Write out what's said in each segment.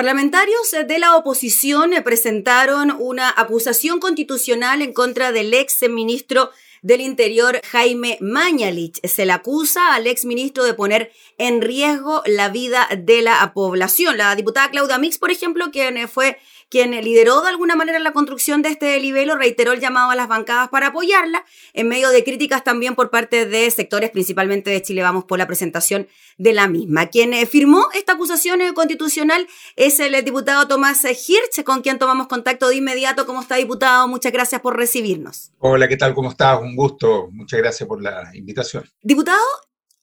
Parlamentarios de la oposición presentaron una acusación constitucional en contra del ex ministro del Interior, Jaime Mañalich. Se le acusa al ex ministro de poner en riesgo la vida de la población. La diputada Claudia Mix, por ejemplo, quien fue quien lideró de alguna manera la construcción de este libelo, reiteró el llamado a las bancadas para apoyarla, en medio de críticas también por parte de sectores, principalmente de Chile Vamos, por la presentación de la misma. Quien eh, firmó esta acusación eh, constitucional es el diputado Tomás Hirsch, con quien tomamos contacto de inmediato. ¿Cómo está, diputado? Muchas gracias por recibirnos. Hola, ¿qué tal? ¿Cómo estás? Un gusto. Muchas gracias por la invitación. Diputado,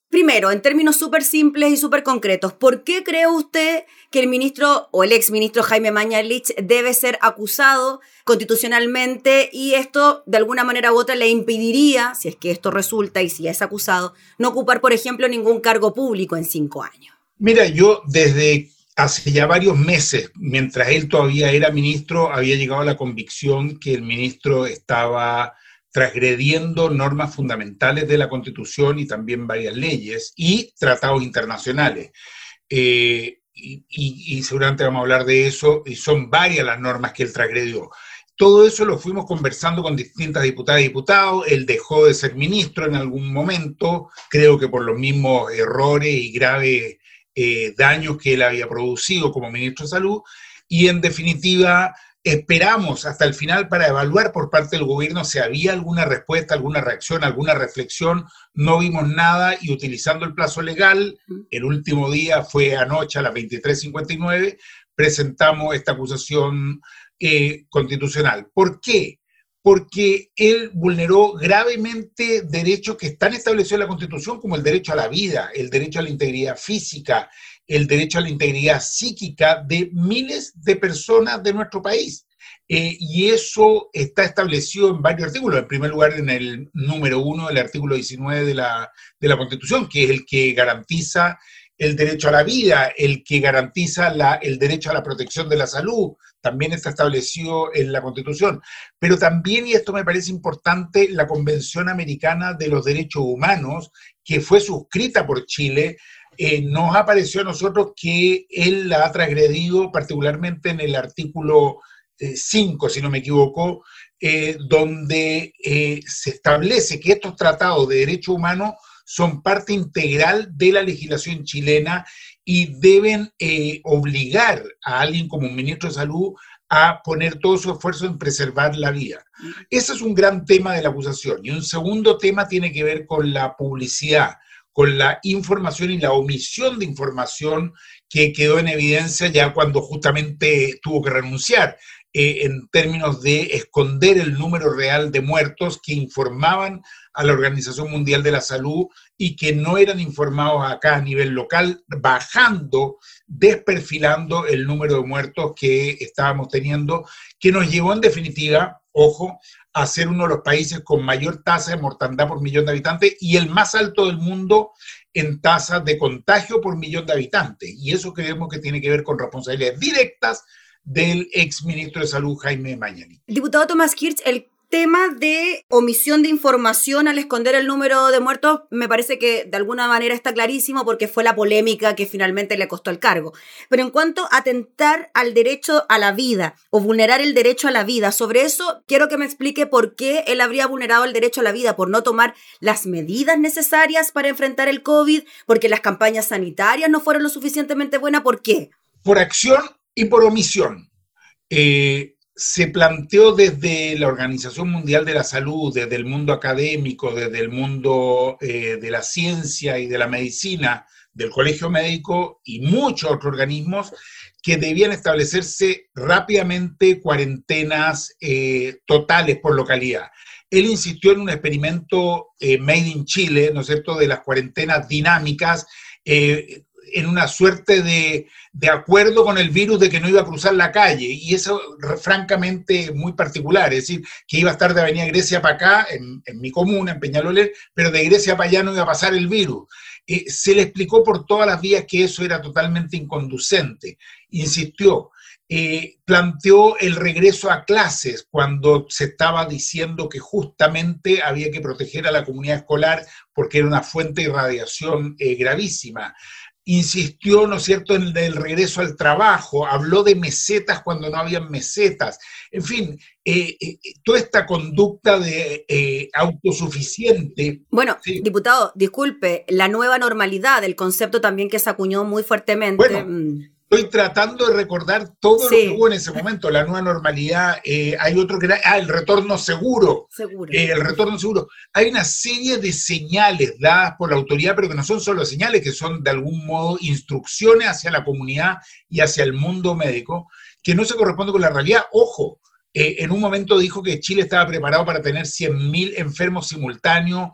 Primero, en términos súper simples y súper concretos, ¿por qué cree usted que el ministro o el exministro Jaime Mañalich debe ser acusado constitucionalmente y esto de alguna manera u otra le impediría, si es que esto resulta y si es acusado, no ocupar, por ejemplo, ningún cargo público en cinco años? Mira, yo desde hace ya varios meses, mientras él todavía era ministro, había llegado a la convicción que el ministro estaba transgrediendo normas fundamentales de la Constitución y también varias leyes y tratados internacionales. Eh, y, seguramente vamos a hablar de eso, y son varias las normas que él transgredió. Todo eso lo fuimos conversando con distintas diputadas y diputados. Él dejó de ser ministro en algún momento, creo que por los mismos errores y graves eh, daños que él había producido como ministro de Salud. Y en definitiva, Esperamos hasta el final para evaluar por parte del gobierno si había alguna respuesta, alguna reacción, alguna reflexión. No vimos nada y utilizando el plazo legal, el último día fue anoche a las 23.59, presentamos esta acusación eh, constitucional. ¿Por qué? Porque él vulneró gravemente derechos que están establecidos en la Constitución, como el derecho a la vida, el derecho a la integridad física, el derecho a la integridad psíquica de miles de personas de nuestro país. Eh, y eso está establecido en varios artículos. En primer lugar, en el número uno del artículo 19 de la, de la Constitución, que es el que garantiza el derecho a la vida, el que garantiza la, el derecho a la protección de la salud, también está establecido en la Constitución. Pero también, y esto me parece importante, la Convención Americana de los Derechos Humanos, que fue suscrita por Chile, eh, nos ha parecido a nosotros que él la ha transgredido, particularmente en el artículo 5, eh, si no me equivoco, eh, donde se establece que estos tratados de derechos humanos son parte integral de la legislación chilena y deben obligar a alguien como un ministro de salud a poner todo su esfuerzo en preservar la vida. Ese es un gran tema de la acusación. Y un segundo tema tiene que ver con la publicidad con la información y la omisión de información que quedó en evidencia ya cuando justamente tuvo que renunciar, eh, en términos de esconder el número real de muertos que informaban a la Organización Mundial de la Salud y que no eran informados acá a nivel local, bajando, desperfilando el número de muertos que estábamos teniendo, que nos llevó en definitiva, ojo, a ser uno de los países con mayor tasa de mortandad por millón de habitantes y el más alto del mundo en tasa de contagio por millón de habitantes. Y eso creemos que tiene que ver con responsabilidades directas del ex ministro de Salud, Jaime Mañani. Diputado Tomás Kirch, el tema de omisión de información al esconder el número de muertos me parece que de alguna manera está clarísimo porque fue la polémica que finalmente le costó el cargo. Pero en cuanto a atentar al derecho a la vida o vulnerar el derecho a la vida, sobre eso quiero que me explique por qué él habría vulnerado el derecho a la vida, por no tomar las medidas necesarias para enfrentar el COVID, porque las campañas sanitarias no fueron lo suficientemente buenas, ¿por qué? Por acción y por omisión. Eh, se planteó desde la Organización Mundial de la Salud, desde el mundo académico, desde el mundo eh, de la ciencia y de la medicina, del Colegio Médico y muchos otros organismos, que debían establecerse rápidamente cuarentenas eh, totales por localidad. Él insistió en un experimento eh, made in Chile, ¿no es cierto?, de las cuarentenas dinámicas, en una suerte de, acuerdo con el virus de que no iba a cruzar la calle. Y eso francamente muy particular, es decir, que iba a estar de Avenida Grecia para acá, en, mi comuna, en Peñalolén, pero de Grecia para allá no iba a pasar el virus. Eh, se le explicó por todas las vías que eso era totalmente inconducente. Insistió, eh, planteó el regreso a clases cuando se estaba diciendo que justamente había que proteger a la comunidad escolar porque era una fuente de radiación eh, gravísima insistió, ¿no es cierto?, en el regreso al trabajo, habló de mesetas cuando no había mesetas, en fin, eh, eh, toda esta conducta de eh, autosuficiente. Bueno, diputado, disculpe, la nueva normalidad, el concepto también que se acuñó muy fuertemente. Mm. Estoy tratando de recordar todo lo que hubo en ese momento, la nueva normalidad. Eh, hay otro que era, ah, el retorno seguro. Seguro. Eh, el retorno seguro. Hay una serie de señales dadas por la autoridad, pero que no son solo señales, que son de algún modo instrucciones hacia la comunidad y hacia el mundo médico, que no se corresponden con la realidad. Ojo, eh, en un momento dijo que Chile estaba preparado para tener 100.000 enfermos simultáneos,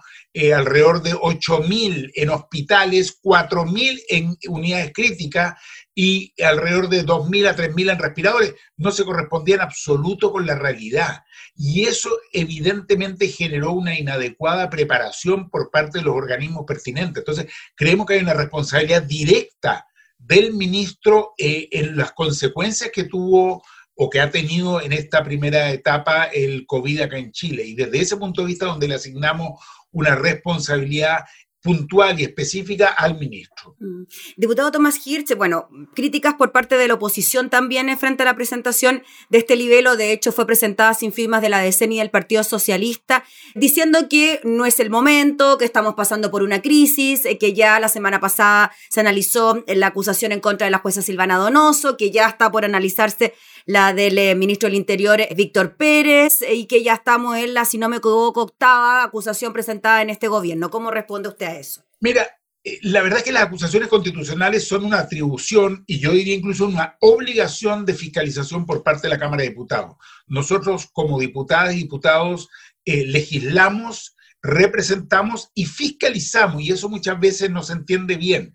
alrededor de 8.000 en hospitales, 4.000 en unidades críticas y alrededor de 2.000 a 3.000 en respiradores, no se correspondía en absoluto con la realidad. Y eso evidentemente generó una inadecuada preparación por parte de los organismos pertinentes. Entonces, creemos que hay una responsabilidad directa del ministro eh, en las consecuencias que tuvo o que ha tenido en esta primera etapa el COVID acá en Chile. Y desde ese punto de vista donde le asignamos una responsabilidad puntual y específica al ministro. Mm. Diputado Tomás Hirsch, bueno, críticas por parte de la oposición también en frente a la presentación de este libelo, de hecho fue presentada sin firmas de la DECEN y del Partido Socialista, diciendo que no es el momento, que estamos pasando por una crisis, eh, que ya la semana pasada se analizó la acusación en contra de la jueza Silvana Donoso, que ya está por analizarse la del eh, ministro del Interior Víctor Pérez y que ya estamos en la, si no me equivoco, octava acusación presentada en este gobierno. ¿Cómo responde usted eso? Mira, eh, la verdad es que las acusaciones constitucionales son una atribución y yo diría incluso una obligación de fiscalización por parte de la Cámara de Diputados. Nosotros como diputadas y diputados eh, legislamos, representamos y fiscalizamos y eso muchas veces no se entiende bien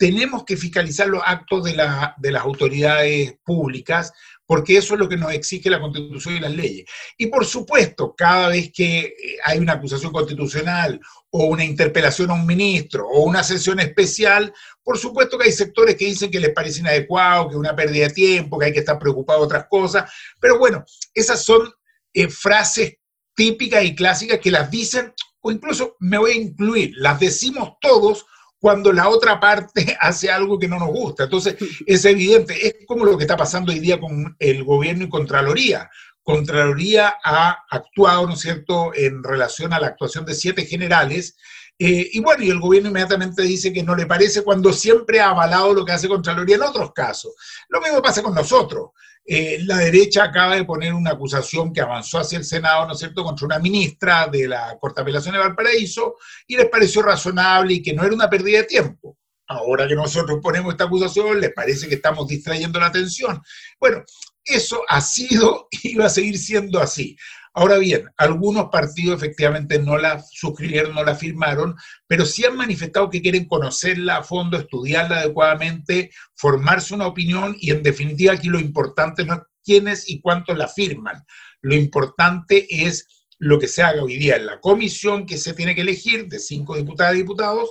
tenemos que fiscalizar los actos de, las autoridades públicas, porque eso es lo que nos exige la Constitución y las leyes. Y por supuesto, cada vez que eh, hay una acusación constitucional o una interpelación a un ministro o una sesión especial, por supuesto que hay sectores que dicen que les parece inadecuado, que es una pérdida de tiempo, que hay que estar preocupado de otras cosas, pero bueno, esas son eh, frases típicas y clásicas que las dicen, o incluso me voy a incluir, las decimos todos cuando la otra parte hace algo que no nos gusta. Entonces, es evidente, es como lo que está pasando hoy día con el gobierno y Contraloría. Contraloría ha actuado, ¿no es cierto?, en relación a la actuación de siete generales. Eh, y bueno, y el gobierno inmediatamente dice que no le parece cuando siempre ha avalado lo que hace Contraloría en otros casos. Lo mismo pasa con nosotros. Eh, la derecha acaba de poner una acusación que avanzó hacia el Senado, ¿no es cierto?, contra una ministra de la Corte de Apelación de Valparaíso y les pareció razonable y que no era una pérdida de tiempo. Ahora que nosotros ponemos esta acusación, les parece que estamos distrayendo la atención. Bueno, eso ha sido y va a seguir siendo así. Ahora bien, algunos partidos efectivamente no la suscribieron, no la firmaron, pero sí han manifestado que quieren conocerla a fondo, estudiarla adecuadamente, formarse una opinión y en definitiva aquí lo importante no es quiénes y cuántos la firman. Lo importante es lo que se haga hoy día en la comisión que se tiene que elegir de cinco diputadas y diputados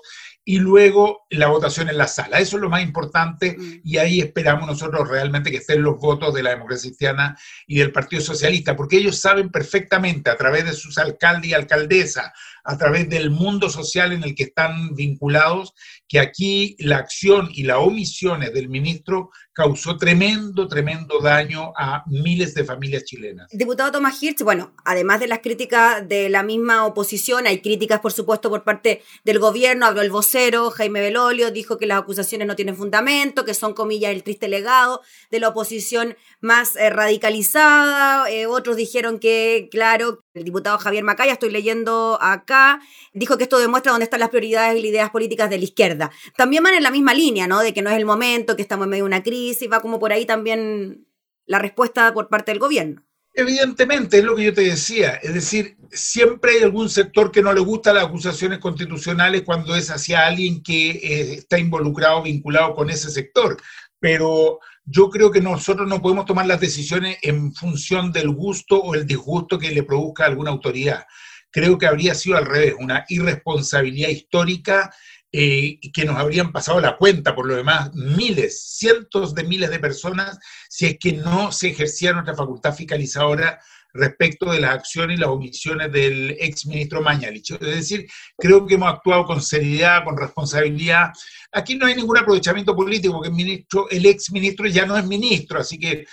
y luego la votación en la sala. Eso es lo más importante mm. y ahí esperamos nosotros realmente que estén los votos de la democracia cristiana y del Partido Socialista, porque ellos saben perfectamente a través de sus alcaldes y alcaldesas, a través del mundo social en el que están vinculados, que aquí la acción y las omisiones del ministro causó tremendo, tremendo daño a miles de familias chilenas. Diputado Tomás Hirsch, bueno, además de las críticas de la misma oposición, hay críticas, por supuesto, por parte del gobierno, habló el vocero, Jaime Belolio, dijo que las acusaciones no tienen fundamento, que son, comillas, el triste legado de la oposición más eh, radicalizada, eh, otros dijeron que, claro, el diputado Javier Macaya, estoy leyendo acá, dijo que esto demuestra dónde están las prioridades y las ideas políticas de la izquierda. También van en la misma línea, ¿no? De que no es el momento, que estamos en medio de una crisis, va como por ahí también la respuesta por parte del gobierno. Evidentemente, es lo que yo te decía, es decir, siempre hay algún sector que no le gusta las acusaciones constitucionales cuando es hacia alguien que eh, está involucrado, vinculado con ese sector, pero yo creo que nosotros no podemos tomar las decisiones en función del gusto o el disgusto que le produzca alguna autoridad. Creo que habría sido al revés, una irresponsabilidad histórica eh, que nos habrían pasado la cuenta, por lo demás, miles, cientos de miles de personas, si es que no se ejercía nuestra facultad fiscalizadora respecto de las acciones y las omisiones del ex ministro Mañalich. Es decir, creo que hemos actuado con seriedad, con responsabilidad. Aquí no hay ningún aprovechamiento político, porque el, ministro, el ex ministro ya no es ministro, así que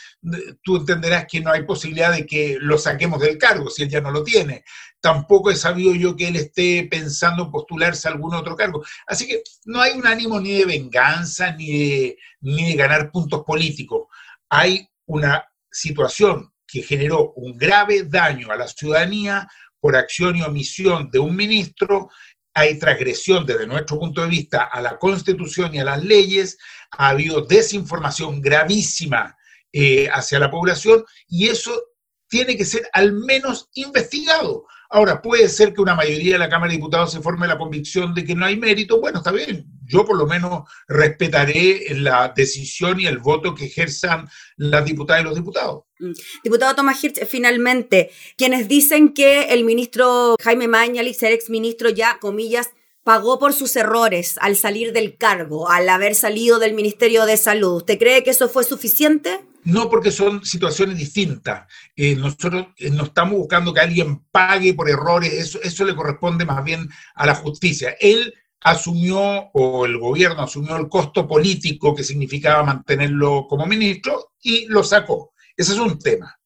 tú entenderás que no hay posibilidad de que lo saquemos del cargo si él ya no lo tiene. Tampoco he sabido yo que él esté pensando en postularse a algún otro cargo. Así que no hay un ánimo ni de venganza ni de ganar puntos políticos. Hay una situación que generó un grave daño a la ciudadanía por acción y omisión de un ministro, hay transgresión desde nuestro punto de vista a la Constitución y a las leyes, ha habido desinformación gravísima eh, hacia la población y eso tiene que ser al menos investigado. Ahora, puede ser que una mayoría de la Cámara de Diputados se forme la convicción de que no hay mérito. Bueno, está bien. Yo por lo menos respetaré la decisión y el voto que ejerzan las diputadas y los diputados. Mm. Diputado Tomás Hirsch, finalmente, quienes dicen que el ministro Jaime Mañalich, el exministro ya, comillas, pagó por sus errores al salir del cargo, al haber salido del Ministerio de Salud. ¿Usted cree que eso fue suficiente? No, porque son situaciones distintas. Eh, nosotros eh, no estamos buscando que alguien pague por errores, eso, eso le corresponde más bien a la justicia. Él asumió, o el gobierno asumió el costo político que significaba mantenerlo como ministro y lo sacó. Ese es un tema.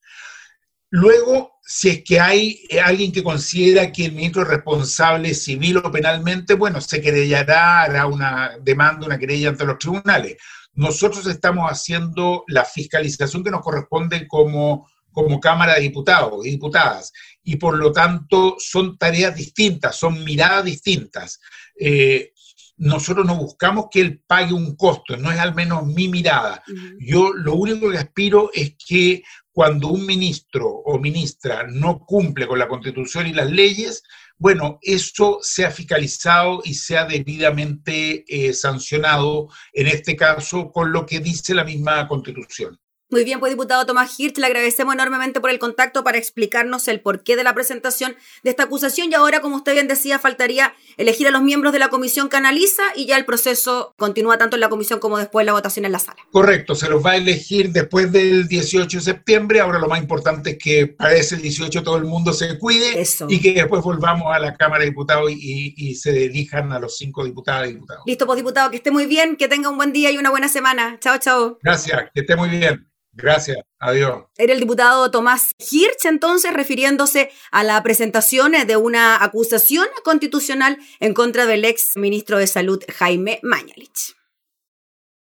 Luego, si es que hay eh, alguien que considera que el ministro es responsable civil o penalmente, bueno, se querellará, hará una demanda, una querella ante los tribunales. Nosotros estamos haciendo la fiscalización que nos corresponde como, como Cámara de Diputados y Diputadas, y por lo tanto son tareas distintas, son miradas distintas. Eh, nosotros no buscamos que él pague un costo, no es al menos mi mirada. Yo lo único que aspiro es que cuando un ministro o ministra no cumple con la constitución y las leyes, bueno, eso sea fiscalizado y sea debidamente eh, sancionado, en este caso, con lo que dice la misma constitución. Muy bien, pues diputado Tomás Hirsch, le agradecemos enormemente por el contacto para explicarnos el porqué de la presentación de esta acusación y ahora, como usted bien decía, faltaría elegir a los miembros de la comisión que analiza y ya el proceso continúa tanto en la comisión como después la votación en la sala. Correcto, se los va a elegir después del 18 de septiembre. Ahora lo más importante es que para ese 18 todo el mundo se cuide y que después volvamos a la Cámara de Diputados y, y se elijan a los cinco diputadas y diputados. Listo, pues diputado, que esté muy bien, que tenga un buen día y una buena semana. Chao, chao. Gracias, que esté muy bien. Gracias, adiós. Era el diputado Tomás Hirsch entonces refiriéndose a la presentación de una acusación constitucional en contra del ex ministro de Salud Jaime Mañalich.